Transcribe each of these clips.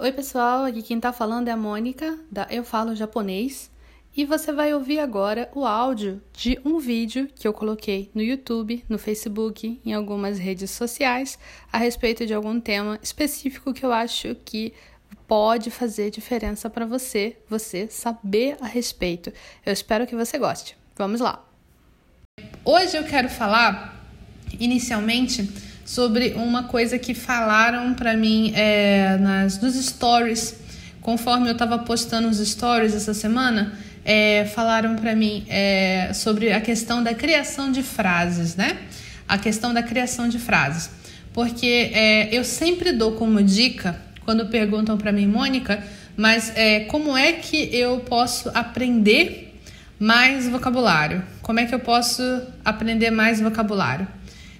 Oi, pessoal, aqui quem tá falando é a Mônica, da Eu Falo Japonês, e você vai ouvir agora o áudio de um vídeo que eu coloquei no YouTube, no Facebook, em algumas redes sociais, a respeito de algum tema específico que eu acho que pode fazer diferença para você, você saber a respeito. Eu espero que você goste. Vamos lá. Hoje eu quero falar, inicialmente, sobre uma coisa que falaram para mim é, nas, nos stories, conforme eu estava postando os stories essa semana, é, falaram para mim é, sobre a questão da criação de frases, né? A questão da criação de frases. Porque é, eu sempre dou como dica, quando perguntam para mim, Mônica, mas é, como é que eu posso aprender mais vocabulário? Como é que eu posso aprender mais vocabulário?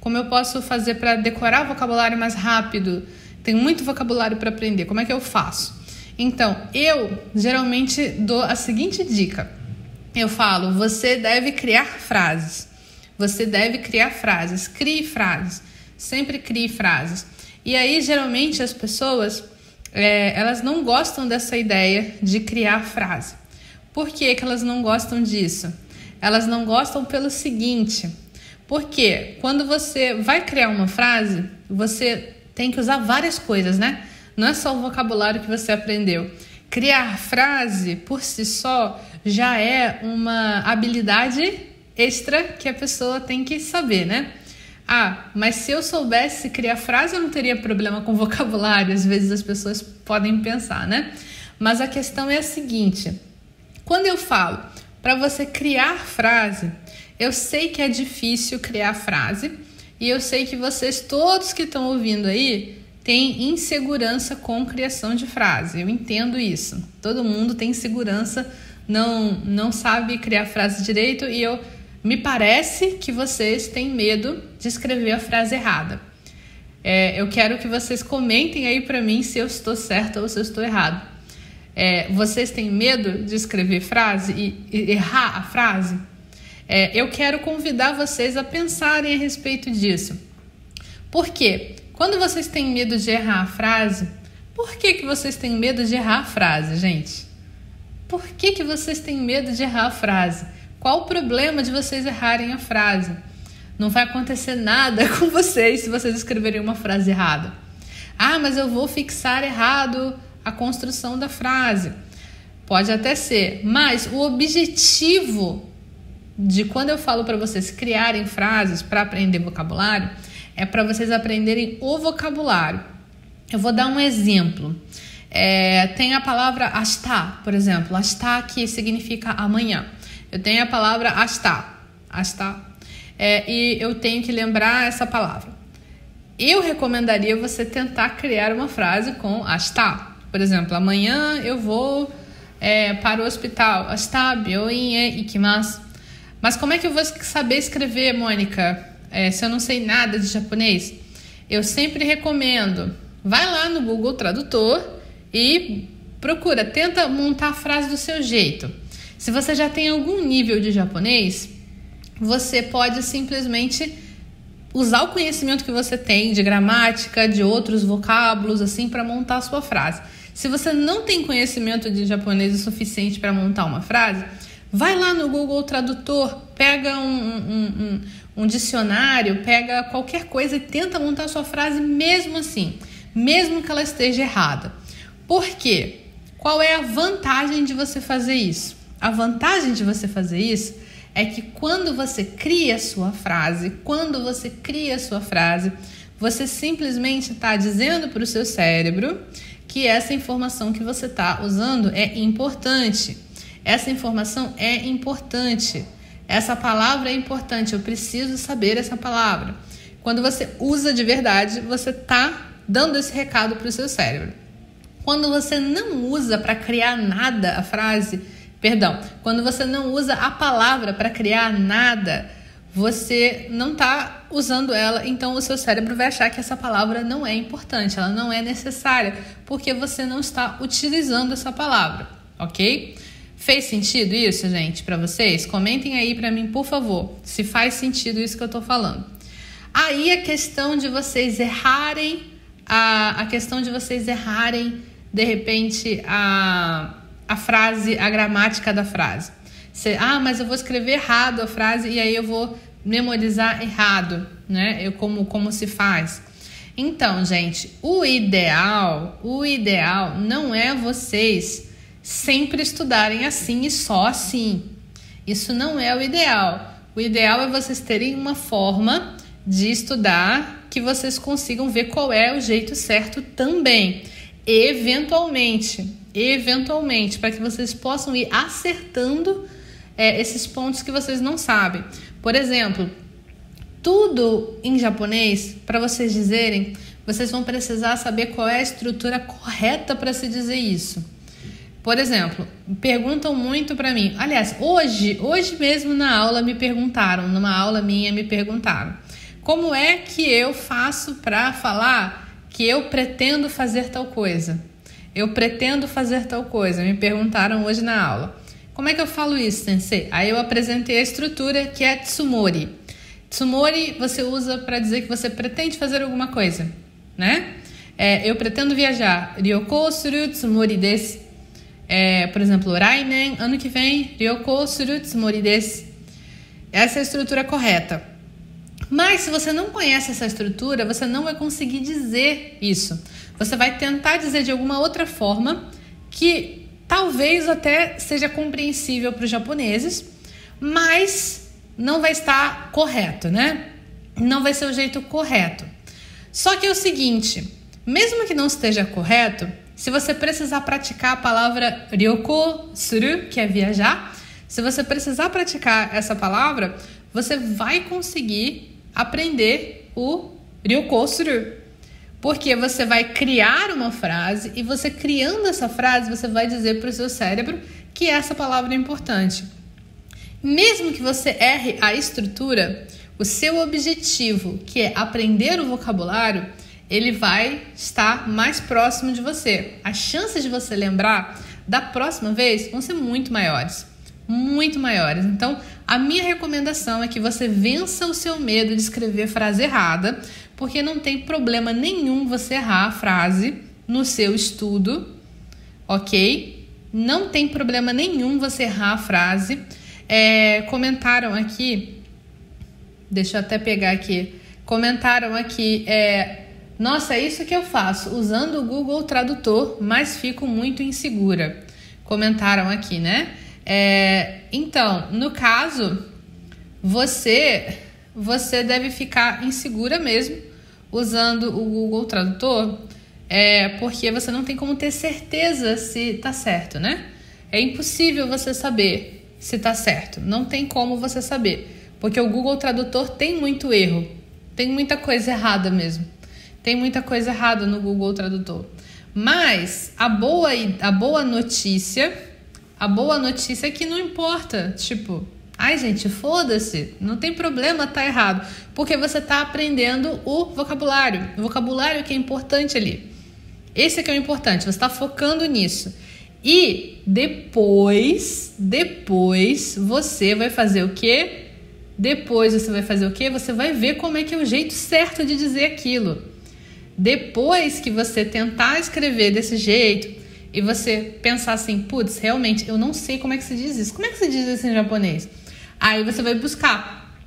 Como eu posso fazer para decorar vocabulário mais rápido? Tenho muito vocabulário para aprender. Como é que eu faço? Então, eu geralmente dou a seguinte dica. Eu falo: você deve criar frases. Você deve criar frases. Crie frases. Sempre crie frases. E aí, geralmente, as pessoas é, elas não gostam dessa ideia de criar frase. Por que, que elas não gostam disso? Elas não gostam pelo seguinte: porque quando você vai criar uma frase, você tem que usar várias coisas, né? Não é só o vocabulário que você aprendeu. Criar frase por si só já é uma habilidade extra que a pessoa tem que saber, né? Ah, mas se eu soubesse criar frase, eu não teria problema com vocabulário. Às vezes as pessoas podem pensar, né? Mas a questão é a seguinte: quando eu falo para você criar frase, eu sei que é difícil criar frase e eu sei que vocês todos que estão ouvindo aí têm insegurança com criação de frase. Eu entendo isso. Todo mundo tem insegurança, não não sabe criar frase direito e eu me parece que vocês têm medo de escrever a frase errada. É, eu quero que vocês comentem aí para mim se eu estou certa ou se eu estou errado. É, vocês têm medo de escrever frase e, e errar a frase? É, eu quero convidar vocês a pensarem a respeito disso. Por quê? Quando vocês têm medo de errar a frase, por que, que vocês têm medo de errar a frase, gente? Por que, que vocês têm medo de errar a frase? Qual o problema de vocês errarem a frase? Não vai acontecer nada com vocês se vocês escreverem uma frase errada. Ah, mas eu vou fixar errado a construção da frase. Pode até ser, mas o objetivo de quando eu falo para vocês criarem frases para aprender vocabulário, é para vocês aprenderem o vocabulário. Eu vou dar um exemplo. É, tem a palavra asta, por exemplo, asta que significa amanhã. Eu tenho a palavra asta, asta, é, e eu tenho que lembrar essa palavra. Eu recomendaria você tentar criar uma frase com asta. Por exemplo, amanhã eu vou é, para o hospital. Asta, byoin e ikimasu. Mas como é que eu vou saber escrever, Mônica, é, se eu não sei nada de japonês? Eu sempre recomendo, vai lá no Google Tradutor e procura, tenta montar a frase do seu jeito. Se você já tem algum nível de japonês, você pode simplesmente usar o conhecimento que você tem de gramática, de outros vocábulos, assim, para montar a sua frase. Se você não tem conhecimento de japonês o suficiente para montar uma frase, Vai lá no Google Tradutor, pega um, um, um, um dicionário, pega qualquer coisa e tenta montar sua frase mesmo assim, mesmo que ela esteja errada. Por quê? Qual é a vantagem de você fazer isso? A vantagem de você fazer isso é que quando você cria sua frase, quando você cria sua frase, você simplesmente está dizendo para o seu cérebro que essa informação que você está usando é importante. Essa informação é importante. Essa palavra é importante. Eu preciso saber essa palavra. Quando você usa de verdade, você está dando esse recado para o seu cérebro. Quando você não usa para criar nada a frase, perdão, quando você não usa a palavra para criar nada, você não está usando ela, então o seu cérebro vai achar que essa palavra não é importante, ela não é necessária, porque você não está utilizando essa palavra, ok? Fez sentido isso, gente, para vocês? Comentem aí para mim, por favor, se faz sentido isso que eu tô falando. Aí a questão de vocês errarem, a, a questão de vocês errarem de repente a, a frase, a gramática da frase. Você, ah, mas eu vou escrever errado a frase e aí eu vou memorizar errado, né? Eu como como se faz. Então, gente, o ideal, o ideal não é vocês sempre estudarem assim e só assim. Isso não é o ideal. O ideal é vocês terem uma forma de estudar que vocês consigam ver qual é o jeito certo também. Eventualmente, eventualmente, para que vocês possam ir acertando é, esses pontos que vocês não sabem. Por exemplo, tudo em japonês, para vocês dizerem, vocês vão precisar saber qual é a estrutura correta para se dizer isso. Por exemplo, perguntam muito para mim. Aliás, hoje, hoje mesmo na aula me perguntaram, numa aula minha me perguntaram, como é que eu faço para falar que eu pretendo fazer tal coisa? Eu pretendo fazer tal coisa. Me perguntaram hoje na aula. Como é que eu falo isso, sensei? Aí eu apresentei a estrutura que é tsumori. Tsumori você usa para dizer que você pretende fazer alguma coisa, né? É, eu pretendo viajar. Ryoko suru tsumori desu. É, por exemplo, rainen, ano que vem, ryoko suru tsumori desu. Essa é a estrutura correta. Mas se você não conhece essa estrutura, você não vai conseguir dizer isso. Você vai tentar dizer de alguma outra forma que talvez até seja compreensível para os japoneses, mas não vai estar correto, né? Não vai ser o jeito correto. Só que é o seguinte, mesmo que não esteja correto, se você precisar praticar a palavra ryoko suru, que é viajar, se você precisar praticar essa palavra, você vai conseguir aprender o ryoko suru. Porque você vai criar uma frase e você criando essa frase, você vai dizer para o seu cérebro que essa palavra é importante. Mesmo que você erre a estrutura, o seu objetivo, que é aprender o vocabulário, ele vai estar mais próximo de você. As chances de você lembrar da próxima vez vão ser muito maiores. Muito maiores. Então, a minha recomendação é que você vença o seu medo de escrever frase errada, porque não tem problema nenhum você errar a frase no seu estudo, ok? Não tem problema nenhum você errar a frase. É, comentaram aqui, deixa eu até pegar aqui. Comentaram aqui, é, nossa, é isso que eu faço, usando o Google Tradutor, mas fico muito insegura. Comentaram aqui, né? É, então, no caso, você você deve ficar insegura mesmo usando o Google Tradutor, é, porque você não tem como ter certeza se tá certo, né? É impossível você saber se está certo. Não tem como você saber, porque o Google Tradutor tem muito erro, tem muita coisa errada mesmo. Tem muita coisa errada no Google Tradutor. Mas a boa, a boa notícia, a boa notícia é que não importa, tipo, ai gente, foda-se, não tem problema tá errado, porque você está aprendendo o vocabulário, o vocabulário que é importante ali. Esse é que é o importante, você está focando nisso. E depois, depois você vai fazer o quê? Depois você vai fazer o quê? Você vai ver como é que é o jeito certo de dizer aquilo. Depois que você tentar escrever desse jeito e você pensar assim, putz, realmente eu não sei como é que se diz isso. Como é que se diz isso em japonês? Aí você vai buscar.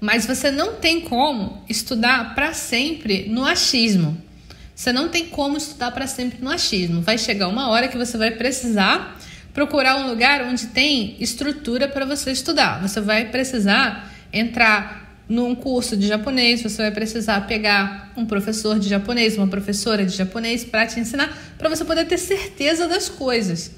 Mas você não tem como estudar para sempre no achismo. Você não tem como estudar para sempre no achismo. Vai chegar uma hora que você vai precisar procurar um lugar onde tem estrutura para você estudar. Você vai precisar entrar num curso de japonês, você vai precisar pegar um professor de japonês, uma professora de japonês para te ensinar, para você poder ter certeza das coisas.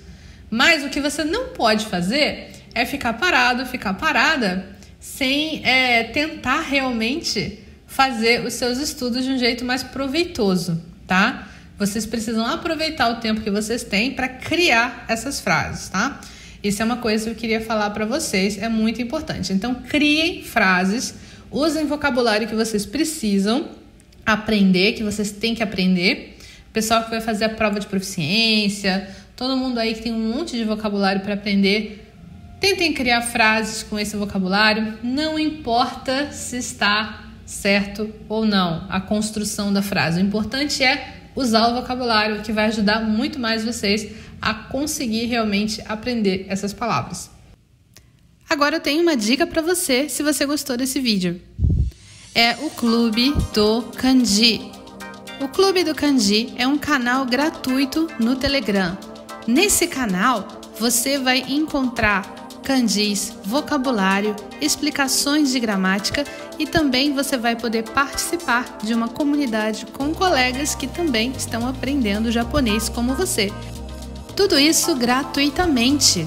Mas o que você não pode fazer é ficar parado, ficar parada, sem é, tentar realmente fazer os seus estudos de um jeito mais proveitoso, tá? Vocês precisam aproveitar o tempo que vocês têm para criar essas frases, tá? Isso é uma coisa que eu queria falar para vocês, é muito importante. Então, criem frases, usem vocabulário que vocês precisam aprender, que vocês têm que aprender. Pessoal que vai fazer a prova de proficiência, todo mundo aí que tem um monte de vocabulário para aprender, tentem criar frases com esse vocabulário, não importa se está certo ou não a construção da frase. O importante é usar o vocabulário, que vai ajudar muito mais vocês a conseguir realmente aprender essas palavras. Agora eu tenho uma dica para você se você gostou desse vídeo. É o Clube do Kanji. O Clube do Kanji é um canal gratuito no Telegram. Nesse canal, você vai encontrar kanjis, vocabulário, explicações de gramática e também você vai poder participar de uma comunidade com colegas que também estão aprendendo japonês como você. Tudo isso gratuitamente.